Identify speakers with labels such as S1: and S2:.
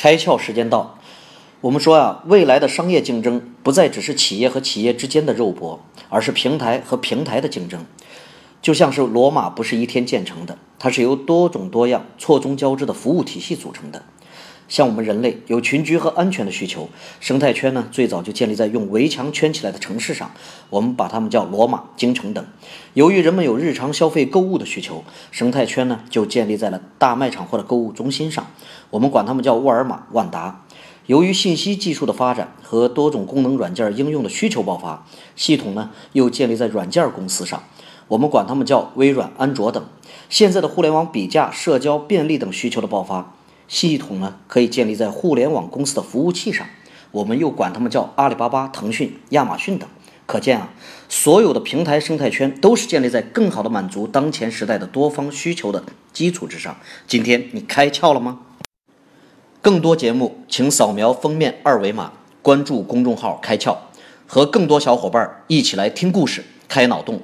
S1: 开窍时间到。我们说啊，未来的商业竞争不再只是企业和企业之间的肉搏，而是平台和平台的竞争。就像是罗马不是一天建成的，它是由多种多样、错综交织的服务体系组成的。像我们人类有群居和安全的需求，生态圈呢最早就建立在用围墙圈起来的城市上，我们把它们叫罗马、京城等。由于人们有日常消费购物的需求，生态圈呢就建立在了大卖场或者购物中心上，我们管它们叫沃尔玛、万达。由于信息技术的发展和多种功能软件应用的需求爆发，系统呢又建立在软件公司上，我们管它们叫微软、安卓等。现在的互联网比价、社交、便利等需求的爆发，系统呢可以建立在互联网公司的服务器上，我们又管他们叫阿里巴巴、腾讯、亚马逊等。可见啊，所有的平台生态圈都是建立在更好的满足当前时代的多方需求的基础之上。今天你开窍了吗？更多节目，请扫描封面二维码，关注公众号“开窍”，和更多小伙伴一起来听故事、开脑洞。